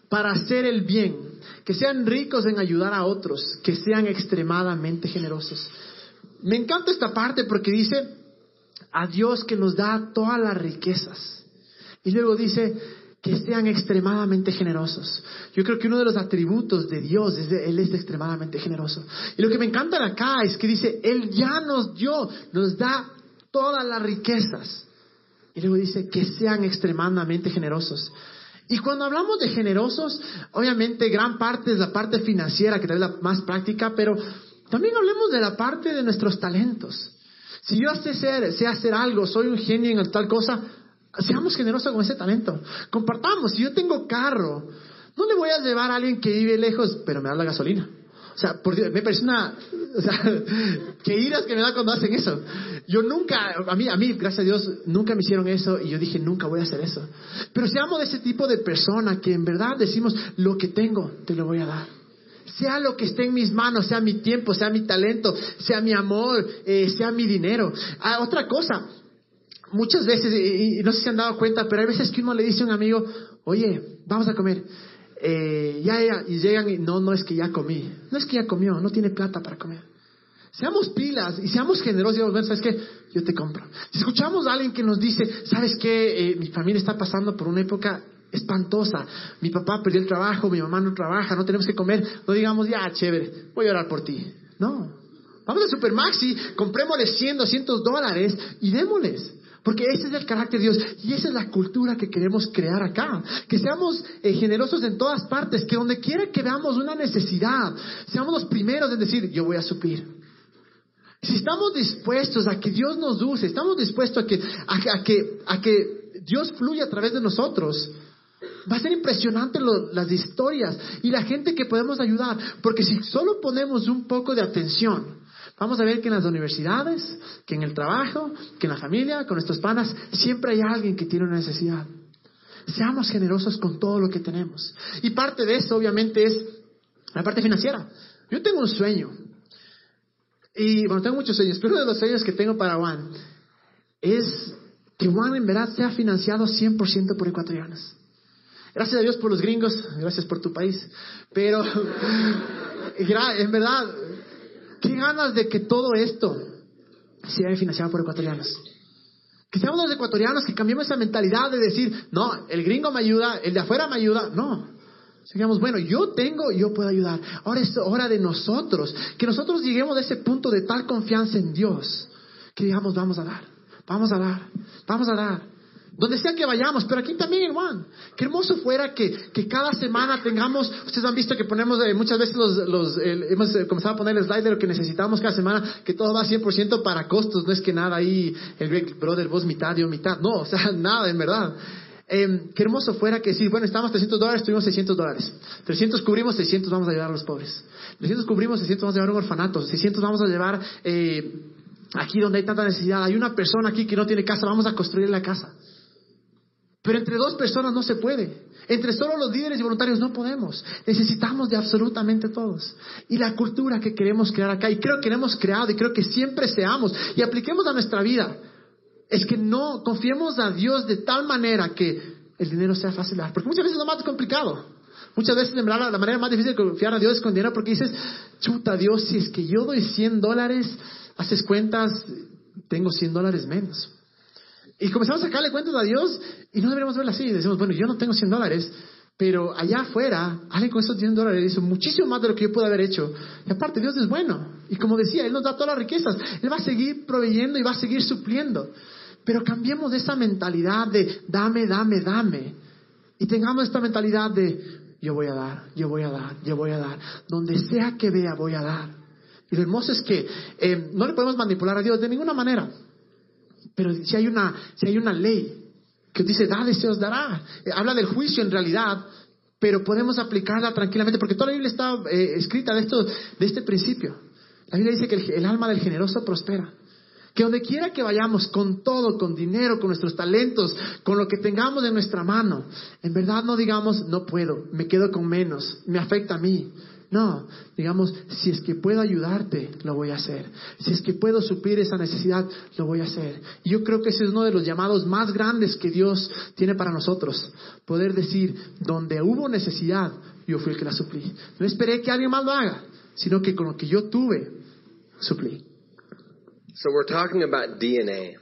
para hacer el bien, que sean ricos en ayudar a otros, que sean extremadamente generosos. Me encanta esta parte porque dice a Dios que nos da todas las riquezas. Y luego dice que sean extremadamente generosos. Yo creo que uno de los atributos de Dios es de Él es extremadamente generoso. Y lo que me encanta acá es que dice, Él ya nos dio, nos da todas las riquezas. Y luego dice que sean extremadamente generosos. Y cuando hablamos de generosos, obviamente gran parte es la parte financiera, que tal vez la más práctica, pero también hablemos de la parte de nuestros talentos. Si yo sé hacer, sé hacer algo, soy un genio en tal cosa, seamos generosos con ese talento. Compartamos. Si yo tengo carro, no le voy a llevar a alguien que vive lejos, pero me da la gasolina. O sea, por Dios, me parece una, o sea, que iras que me da cuando hacen eso. Yo nunca, a mí, a mí, gracias a Dios, nunca me hicieron eso y yo dije, nunca voy a hacer eso. Pero seamos de ese tipo de persona que en verdad decimos, lo que tengo, te lo voy a dar. Sea lo que esté en mis manos, sea mi tiempo, sea mi talento, sea mi amor, eh, sea mi dinero. Ah, otra cosa, muchas veces, y, y no sé si han dado cuenta, pero hay veces que uno le dice a un amigo, oye, vamos a comer. Eh, ya, ya, y llegan y no, no es que ya comí. No es que ya comió, no tiene plata para comer. Seamos pilas y seamos generosos y "Ven, ¿sabes qué? Yo te compro. Si escuchamos a alguien que nos dice, ¿sabes qué? Eh, mi familia está pasando por una época espantosa. Mi papá perdió el trabajo, mi mamá no trabaja, no tenemos que comer. No digamos, ya, chévere, voy a orar por ti. No. Vamos a Supermaxi, comprémosle 100, 200 dólares y démosles. Porque ese es el carácter de Dios y esa es la cultura que queremos crear acá. Que seamos eh, generosos en todas partes, que donde quiera que veamos una necesidad, seamos los primeros en decir, yo voy a suplir. Si estamos dispuestos a que Dios nos use, estamos dispuestos a que, a, a que, a que Dios fluya a través de nosotros, va a ser impresionante lo- las historias y la gente que podemos ayudar. Porque si solo ponemos un poco de atención, vamos a ver que en las universidades, que en el trabajo, que en la familia, con nuestros panas, siempre hay alguien que tiene una necesidad. Seamos generosos con todo lo que tenemos. Y parte de eso, obviamente, es la parte financiera. Yo tengo un sueño. Y bueno, tengo muchos sueños, pero uno de los sueños que tengo para Juan es que Juan en verdad sea financiado 100% por ecuatorianos. Gracias a Dios por los gringos, gracias por tu país. Pero en verdad, qué ganas de que todo esto sea financiado por ecuatorianos. Que seamos los ecuatorianos que cambiemos esa mentalidad de decir, no, el gringo me ayuda, el de afuera me ayuda. No. Digamos, bueno, yo tengo, yo puedo ayudar. Ahora es hora de nosotros, que nosotros lleguemos a ese punto de tal confianza en Dios, que digamos, vamos a dar, vamos a dar, vamos a dar. Donde sea que vayamos, pero aquí también, Juan. Qué hermoso fuera que, que cada semana tengamos, ustedes han visto que ponemos eh, muchas veces los, los el- hemos eh, comenzado a poner el slide de lo que necesitamos cada semana, que todo va 100% para costos, no es que nada ahí, el brother, vos mitad, yo mitad, no, o sea, nada, en verdad. Eh, qué hermoso fuera que decir, bueno, estábamos 300 dólares, tuvimos 600 dólares. 300 cubrimos, 600 vamos a llevar a los pobres. 300 cubrimos, 600 vamos a llevar a un orfanato. 600 vamos a llevar eh, aquí donde hay tanta necesidad. Hay una persona aquí que no tiene casa, vamos a construir la casa. Pero entre dos personas no se puede. Entre solo los líderes y voluntarios no podemos. Necesitamos de absolutamente todos. Y la cultura que queremos crear acá, y creo que hemos creado y creo que siempre seamos, y apliquemos a nuestra vida, es que no confiemos a Dios de tal manera que el dinero sea fácil. Porque muchas veces es lo más complicado. Muchas veces, la manera más difícil de confiar a Dios es con dinero porque dices, chuta Dios, si es que yo doy 100 dólares, haces cuentas, tengo 100 dólares menos. Y comenzamos a sacarle cuentas a Dios y no deberíamos verlo así. Decimos, bueno, yo no tengo 100 dólares, pero allá afuera, alguien con esos 100 dólares hizo muchísimo más de lo que yo pude haber hecho. Y aparte, Dios es bueno. Y como decía, Él nos da todas las riquezas. Él va a seguir proveyendo y va a seguir supliendo. Pero cambiemos esa mentalidad de dame, dame, dame. Y tengamos esta mentalidad de yo voy a dar, yo voy a dar, yo voy a dar. Donde sea que vea, voy a dar. Y lo hermoso es que eh, no le podemos manipular a Dios de ninguna manera. Pero si hay una, si hay una ley que dice, dale, se os dará. Eh, habla del juicio en realidad, pero podemos aplicarla tranquilamente, porque toda la Biblia está eh, escrita de, esto, de este principio. La Biblia dice que el, el alma del generoso prospera. Que donde quiera que vayamos, con todo, con dinero, con nuestros talentos, con lo que tengamos en nuestra mano, en verdad no digamos, no puedo, me quedo con menos, me afecta a mí. No, digamos, si es que puedo ayudarte, lo voy a hacer. Si es que puedo suplir esa necesidad, lo voy a hacer. Yo creo que ese es uno de los llamados más grandes que Dios tiene para nosotros. Poder decir, donde hubo necesidad, yo fui el que la suplí. No esperé que alguien más lo haga, sino que con lo que yo tuve, suplí. So we're talking about DNA.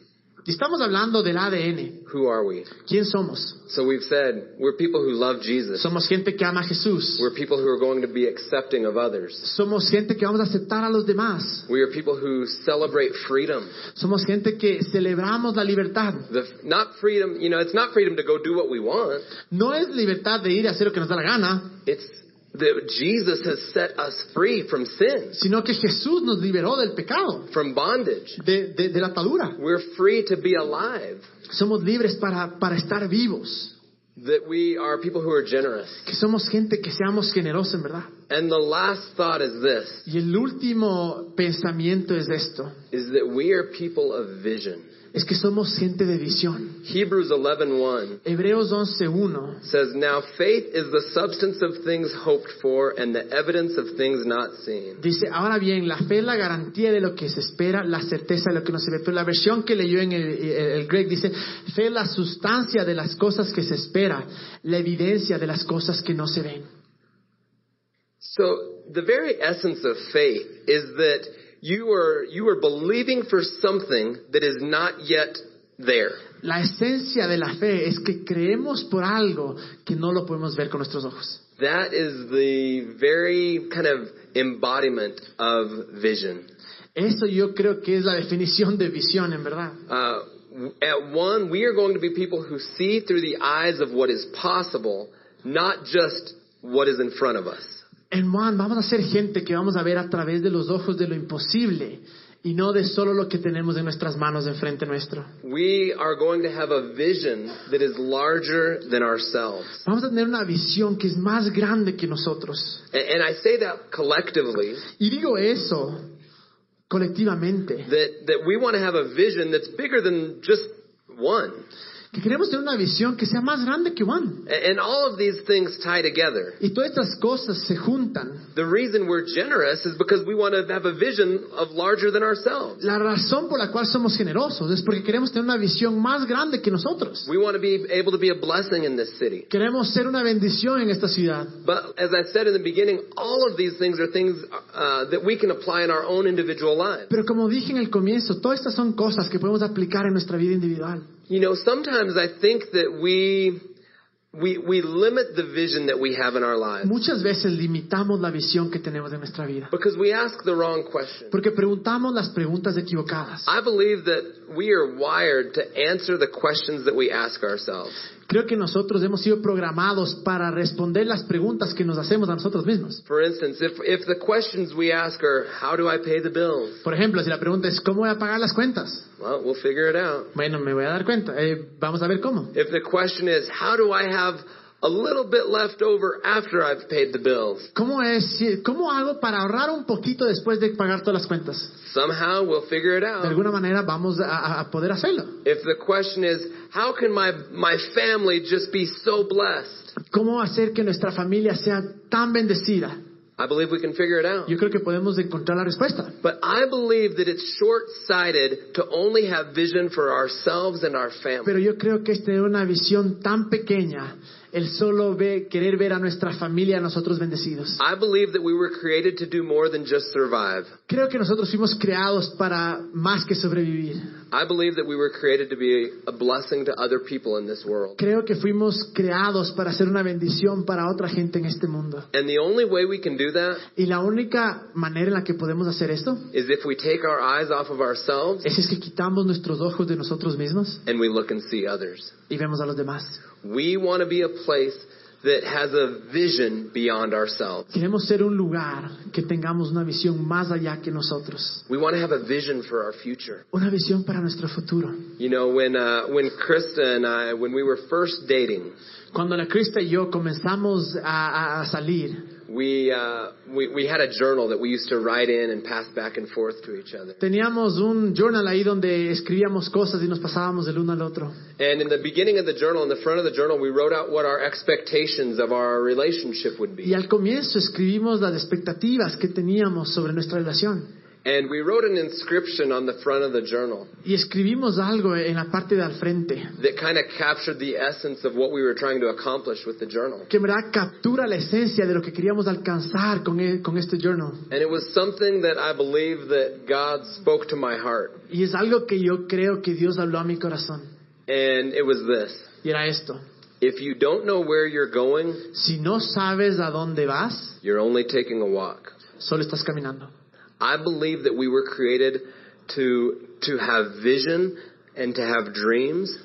Estamos hablando del ADN. Who are we? ¿Quién somos? So we've said we're people who love Jesus. Somos gente que ama a Jesús. We're people who are going to be accepting of others. Somos gente que vamos a aceptar a los demás. We are people who celebrate freedom. Somos gente que celebramos la libertad. The, not freedom, you know, it's not freedom to go do what we want. No es libertad de ir a hacer lo que nos da la gana, It's that Jesus has set us free from sin, sino que Jesús nos liberó del pecado, from bondage. de, de- de la atadura. We're free to be alive. Somos libres para, para estar vivos. That we are people who are generous. Que somos gente que seamos generosos en verdad. And the last thought is this, Y el último pensamiento es esto. is that we are people of vision. Es que somos gente de visión. Hebrews 11:1 Hebreos 11.1 says, Now faith is the substance of things hoped for and the evidence of things not seen. Dice, ahora bien, la fe es la garantía de lo que se espera, la certeza de lo que no se ve. Pero la versión que leyó en el, el, el Greg dice, fe es la sustancia de las cosas que se espera, la evidencia de las cosas que no se ven. So the very essence of faith is that you are you are believing for something that is not yet there. La esencia de la fe es que creemos por algo que no lo podemos ver con nuestros ojos. That is the very kind of embodiment of vision. Eso yo creo que es la definición de visión, en verdad. Uh, at one, we are going to be people who see through the eyes of what is possible, not just what is in front of us. En Juan, vamos a ser gente que vamos a ver a través de los ojos de lo imposible y no de solo lo que tenemos en nuestras manos enfrente nuestro. We are going to have a vision that is larger than ourselves. Vamos a tener una visión que es más grande que nosotros. And, and I say that collectively, Y digo eso colectivamente, that, that we want to have a vision that's bigger than just one. Que queremos tener una visión que sea más grande que. A- And all of these things tie together. Y todas estas cosas se juntan. The reason we're generous is because we want to have a vision of larger than ourselves. La razón por la cual somos generosos es porque queremos tener una visión más grande que nosotros. We want to be able to be a blessing in this city. Queremos ser una bendición en esta ciudad. But as I said in the beginning, all of these things are things uh, that we can apply in our own individual lives. Pero como dije en el comienzo, todas estas son cosas que podemos aplicar en nuestra vida individual. You know, sometimes I think that we we we limit the vision that we have in our lives Muchas veces limitamos la visión que tenemos de nuestra vida. because we ask the wrong question. Porque preguntamos las preguntas equivocadas. I believe that we are wired to answer the questions that we ask ourselves. Creo que nosotros hemos sido programados para responder las preguntas que nos hacemos a nosotros mismos. For instance, if if the questions we ask are how do I pay the bills? Por ejemplo, si la pregunta es ¿cómo voy a pagar las cuentas? Well, we'll figure it out. Bueno, me voy a dar cuenta. Eh, vamos a ver cómo. If the question is how do I have a little bit left over after I've paid the bills? ¿Cómo, es, ¿Cómo hago para ahorrar un poquito después de pagar todas las cuentas? Somehow we'll figure it out. De alguna manera vamos a, a poder hacerlo. If the question is how can my my family just be so blessed? ¿Cómo hacer que nuestra familia sea tan bendecida? I believe we can figure it out. Yo creo que podemos encontrar la respuesta. But I believe that it's short-sighted to only have vision for ourselves and our family. Pero yo creo que es tener una visión tan pequeña, el solo ve, querer ver a nuestra familia, a nosotros bendecidos. I believe that we were created to do more than just survive. Creo que nosotros fuimos creados para más que sobrevivir. I believe that we were created to be a blessing to other people in this world. Creo que fuimos creados para ser una bendición para otra gente en este mundo. And the only way we can do that Y la única manera en la que podemos hacer esto is if we take our eyes off of ourselves es, es que quitamos nuestros ojos de nosotros mismos and we look and see others. y vemos a los demás. We want to be a place that has a vision beyond ourselves. Queremos ser un lugar que tengamos una visión más allá que nosotros. We want to have a vision for our future. Una visión para nuestro futuro. You know, when uh, when Krista and I, when we were first dating, Cuando la Crista y yo comenzamos a- a salir, we, uh, we we had a journal that we used to write in and pass back and forth to each other. teníamos un journal ahí donde escribíamos cosas y nos pasábamos del uno al otro. And in the beginning of the journal, in the front of the journal, we wrote out what our expectations of our relationship would Y be. al comienzo escribimos las expectativas que teníamos sobre nuestra relación. And we wrote an inscription on the front of the journal Y escribimos algo en la parte de al frente, that kind of captured the essence of what we were trying to accomplish with the journal. que en verdad captura la esencia de lo que queríamos alcanzar con, e- con este journal. And it was something that I believe that God spoke to my heart. Y es algo que yo creo que Dios habló a mi corazón. And it was this. Y era esto. If you don't know where you're going, Si no sabes a dónde vas, you're only taking a walk. solo estás caminando. I believe that we were created to, to have vision and to have dreams.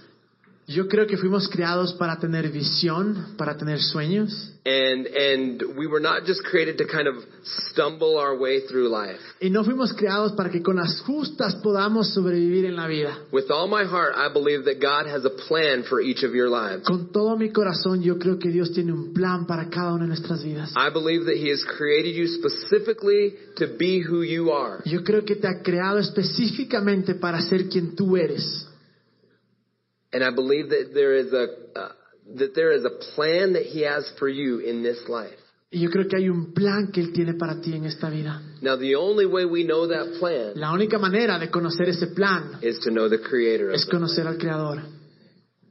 Yo creo que fuimos creados para tener visión, para tener sueños. And, and we were not just created to kind of stumble our way through life. Y no fuimos creados para que con las justas podamos sobrevivir en la vida. With all my heart, I believe that God has a plan for each of your lives. Con todo mi corazón yo creo que Dios tiene un plan para cada una de nuestras vidas. I believe that He has created you specifically to be who you are. Yo creo que te ha creado específicamente para ser quien tú eres. And I believe that there is a, uh, that there is a plan that He has for you in this life. Y yo creo que hay un plan que Él tiene para ti en esta vida. Now, the only way we know that plan La única manera de conocer ese plan is to know the Creator of es it. conocer al Creador.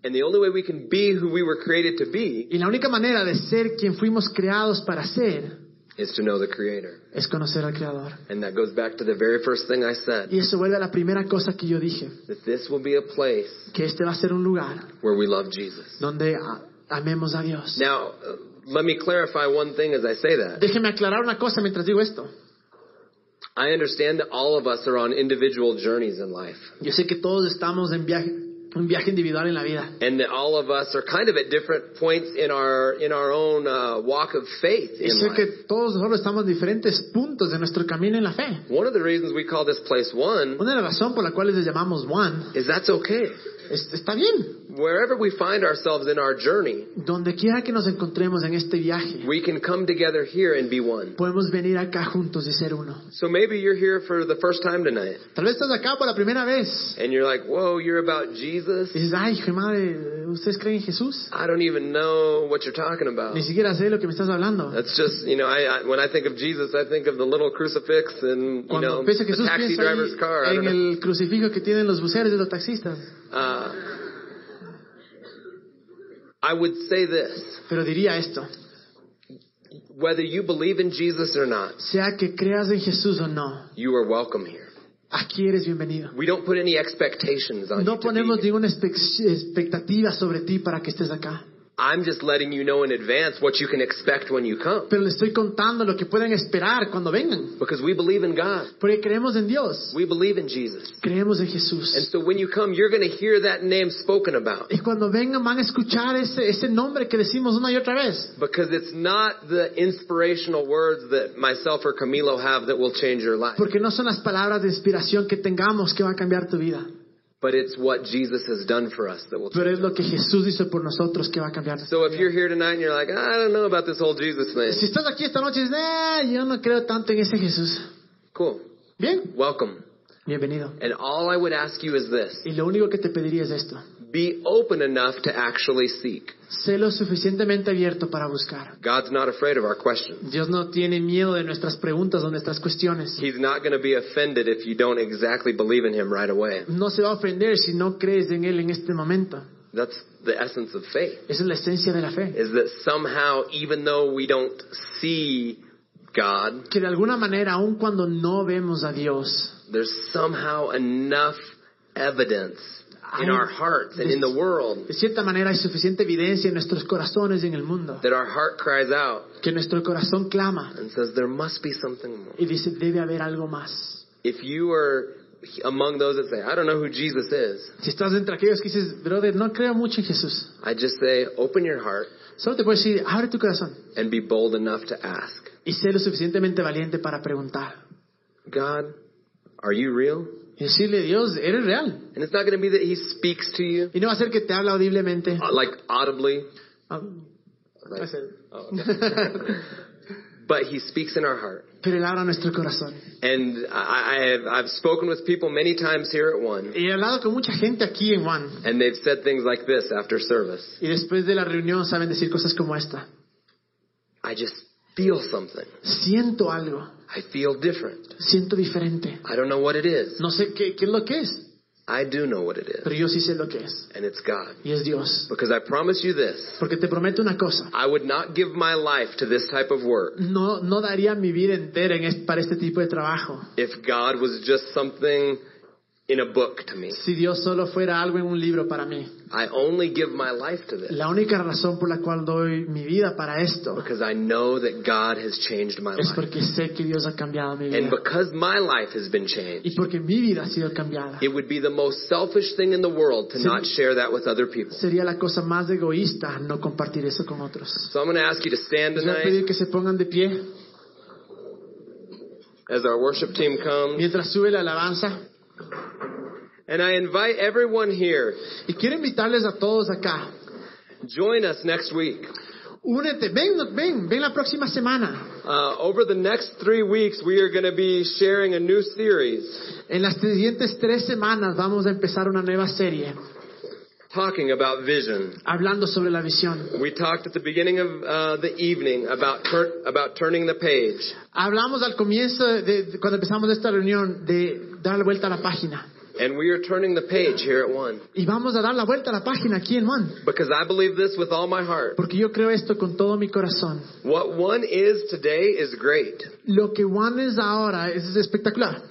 And the only way we can be who we were created to be Y la única manera de ser quien fuimos creados para ser is to know the Creator. es conocer al Creador. And that goes back to the very first thing I said Y eso vuelve a la primera cosa que yo dije, that this will be a place que este va a ser un lugar where we love Jesus. donde amemos a Dios. Now, uh, let me clarify one thing as I say that. Déjeme aclarar una cosa mientras digo esto. I understand that all of us are on individual journeys in life. Yo sé que todos estamos en viaje, un viaje individual en la vida. And that all of us are kind of at different points in our in our own uh, walk of faith Y in sé que todos nosotros estamos en diferentes puntos de nuestro camino en la fe. One of the reasons we call this place one Una de las razones por la cual les llamamos One is that's okay. es- está bien. Wherever we find ourselves in our journey, Donde quiera que nos encontremos en este viaje, we can come together here and be one. podemos venir acá juntos y ser uno. So maybe you're here for the first time tonight, Tal vez estás acá por la primera vez. and you're like, "Whoa, you're about Jesus." Y dices, ay, hijo madre, ¿ustedes creen en Jesús? I don't even know what you're talking about. Ni siquiera sé lo que me estás hablando. That's just, you know, I, I when I think of Jesus, I think of the little crucifix and you Cuando know the Jesús, taxi driver's car. En el crucifijo que tienen los buceros de los taxistas. Uh, I would say this: Pero diría esto, whether you believe in Jesus or not, sea que creas en Jesús o no, you are welcome here. aquí eres bienvenido. We don't put any expectations on No you. Ponemos ninguna expectativa sobre ti para que estés acá. I'm just letting you know in advance what you can expect when you come, Pero les estoy contando lo que pueden esperar cuando vengan. because we believe in God. Porque creemos en Dios. We believe in Jesus. Creemos en Jesús. And so when you come, you're going to hear that name spoken about. Y cuando vengan van a escuchar ese, ese nombre que decimos una y otra vez. Because it's not the inspirational words that myself or Camilo have that will change your life, Porque no son las palabras de inspiración que tengamos que va a cambiar tu vida. But it's what Jesus has done for us that will Pero es lo que Jesús hizo por nosotros que va a cambiar nuestra So if you're here tonight and you're like, I don't know about this whole Jesus Si thing, estás aquí esta noche y dices, "Eh, yo no creo tanto en ese Jesús. cool. Bien, Welcome. bienvenido. And all I would ask you is this Y lo único que te pediría es esto. Be open enough to actually seek. Sé lo suficientemente abierto para buscar. God's not afraid of our questions. Dios no tiene miedo de nuestras preguntas o nuestras cuestiones. He's not going to be offended if you don't exactly believe in Him right away. No se va a ofender si no crees en Él en este momento. That's the essence of faith. Esa es la esencia de la fe. Is that somehow, even though we don't see God, Que de alguna manera, aun cuando no vemos a Dios, there's somehow enough evidence in our hearts and in the world de cierta manera hay suficiente evidencia en nuestros corazones y en el mundo. that our heart cries out Que nuestro corazón clama and says, There must be something more. y dice, debe haber algo más. If you are among those that say, I don't know who Jesus is, Si estás entre aquellos que dices, brother, no creo mucho en Jesús, I just say, Open your heart solo te puedo decir, abre tu corazón and be bold enough to ask, y sé lo suficientemente valiente para preguntar. God, are you real? Decirle, Dios, eres real. And it's not going to be that He speaks to you, Y no va a ser que te habla audiblemente. uh, like audibly, Ah, like- va a oh, okay. but He speaks in our heart. Pero Él habla a nuestro corazón. And I, I have, I've spoken with people many times here at One, he hablado con mucha gente aquí en Juan. and they've said things like this after service Y después de la reunión saben decir cosas como esta. I just feel something. Siento algo. I feel different. Siento diferente. I don't know what it is. No sé qué, qué es lo que es. I do know what it is, Pero yo sí sé lo que es. and it's God. Y es Dios. Because I promise you this Porque te prometo una cosa. I would not give my life to this type of work No, no daría mi vida entera en para este tipo de trabajo. if God was just something in a book to me. Si Dios solo fuera algo en un libro para mí. I only give my life to this La única razón por la cual doy mi vida para esto because I know that God has changed my es life. porque sé que Dios ha cambiado mi And vida. because my life has been changed, Y porque mi vida ha sido cambiada. it would be the most selfish thing in the world to not share that with other people. Sería la cosa más egoísta no compartir eso con otros. So I'm going to ask you to stand Les voy a tonight pedir que se pongan de pie as our worship team comes. mientras sube la alabanza. And I invite everyone here, Y quiero invitarles a todos acá. join us next week. Únete, ven, ven, ven la próxima semana. Uh, over the next three weeks, we are going to be sharing a new series En las siguientes tres semanas vamos a empezar una nueva serie talking about vision. hablando sobre la visión. We talked at the beginning of uh, the evening about tur- about turning the page, Hablamos al comienzo, de, cuando empezamos esta reunión, de dar la vuelta a la página. and we are turning the page here at One Y vamos a dar la vuelta a la página aquí en One. because I believe this with all my heart. Porque yo creo esto con todo mi corazón. What One is today is great, Lo que One es ahora es espectacular.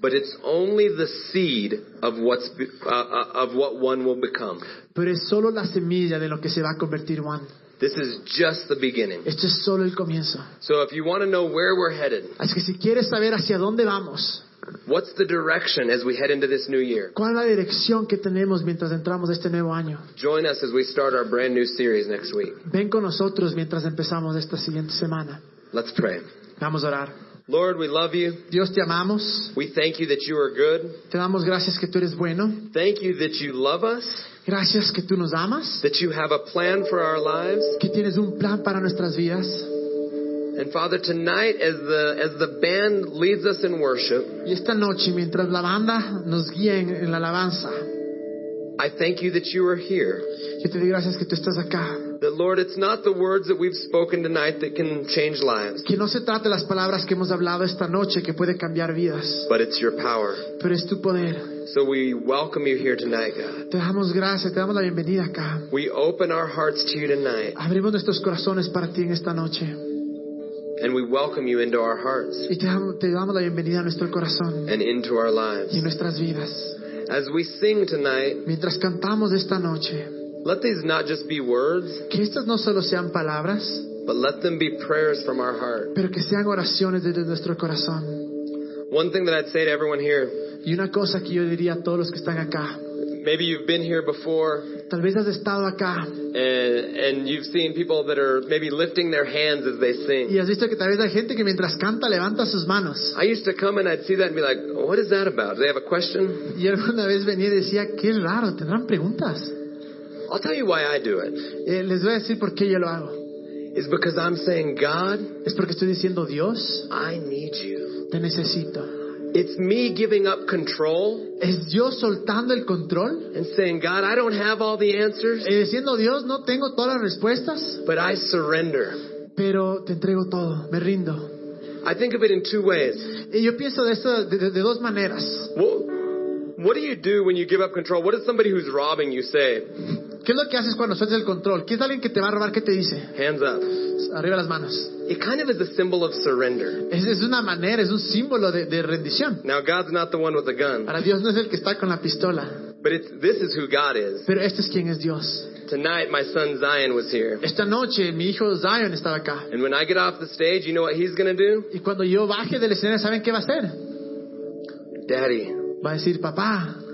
But it's only the seed of what's be- uh, uh, of what One will become. Pero es solo la semilla de lo que se va a convertir One. This is just the beginning. Esto es solo el comienzo. So if you want to know where we're headed, Así que si quieres saber hacia dónde vamos, what's the direction as we head into this new year, cuál es la dirección que tenemos mientras entramos este nuevo año, join us as we start our brand new series next week. ven con nosotros mientras empezamos esta siguiente semana. Let's pray. Vamos a orar. Lord, we love you. Dios te amamos. We thank you that you are good. Te damos gracias que tú eres bueno. Thank you that you love us, Gracias que tú nos amas. that you have a plan for our lives. Que tienes un plan para nuestras vidas. And Father, tonight as the as the band leads us in worship, Y esta noche, mientras la banda nos guía en, en la alabanza, I thank you that you are here. yo te doy gracias que tú estás acá. That Lord, it's not the words that we've spoken tonight that can change lives, Que no se trate de las palabras que hemos hablado esta noche que puede cambiar vidas, but it's your power. pero es tu poder. So we welcome you here tonight, God. Te damos gracias, te damos la bienvenida acá. We open our hearts to you tonight, Abrimos nuestros corazones para ti en esta noche and we welcome you into our hearts y te damos, te damos la bienvenida a nuestro corazón and into our lives. y nuestras vidas. As we sing tonight, Mientras cantamos esta noche, let these not just be words, que estas no solo sean palabras, but let them be prayers from our heart. pero que sean oraciones desde nuestro corazón. One thing that I'd say to everyone here, Y una cosa que yo diría a todos los que están acá, maybe you've been here before tal vez has estado acá and, and you've seen people that are maybe lifting their hands as they sing. y has visto que tal vez hay gente que mientras canta levanta sus manos. I used to come and I'd see that and be like, what is that about? Do they have a question? Y alguna vez venía y decía, qué raro, tendrán preguntas. I'll tell you why I do it. Eh, les voy a decir por qué yo lo hago. It's because I'm saying, God, Es porque estoy diciendo, Dios, I need you. te necesito. It's me giving up control Es yo soltando el control and saying, God, I don't have all the answers, y diciendo, Dios, no tengo todas las respuestas, but I surrender. pero te entrego todo, me rindo. I think of it in two ways. Y yo pienso de esto de, de- de dos maneras. What, what do you do when you give up control? What does somebody who's robbing you say? ¿Qué es lo que haces cuando sueltas el control? ¿Qué es alguien que te va a robar? ¿Qué te dice? Hands up. Arriba las manos. It kind of is a symbol of surrender. Es, es una manera, es un símbolo de, de rendición. Now, God's not the one with the gun, Para Dios no es el que está con la pistola, but it's, this is who God is. pero este es quien es Dios. Tonight, my son Zion was here. Esta noche mi hijo Zion estaba acá. And when I get off the stage, you know what he's going to do? Y cuando yo baje del escenario, ¿saben qué va a hacer? Daddy. Va a decir, papá.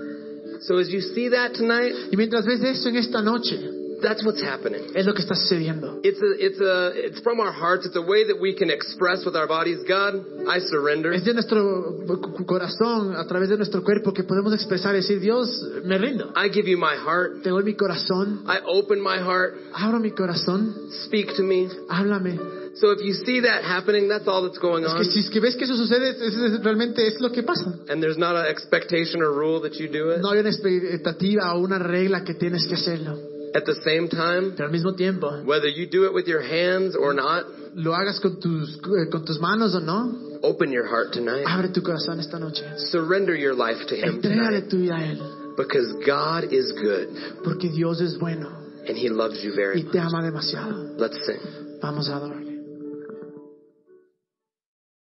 So as you see that tonight, Y mientras ves eso en esta noche, that's what's happening. es lo que está sucediendo. It's a, it's a, it's from our hearts. It's a way that we can express with our bodies, God, I surrender. Es de nuestro corazón, a través de nuestro cuerpo, que podemos expresar decir, Dios, me rindo. I give you my heart. Te doy mi corazón, I open my heart. abro mi corazón, Speak to me. háblame. So if you see that happening, that's all that's going Es on. que si es que ves que eso sucede, es- es- realmente es lo que pasa. And there's not an expectation or rule that you do it. No hay una expectativa o una regla que tienes que hacerlo. At the same time, Pero al mismo tiempo, whether you do it with your hands or not, lo hagas con tus, eh, con tus manos o no, open your heart tonight. abre tu corazón esta noche. Surrender your life to Him Entrégale tonight. tu vida a Él, Because God is good porque Dios es bueno and He loves you very y te much. ama demasiado. Let's sing. Vamos a adorar.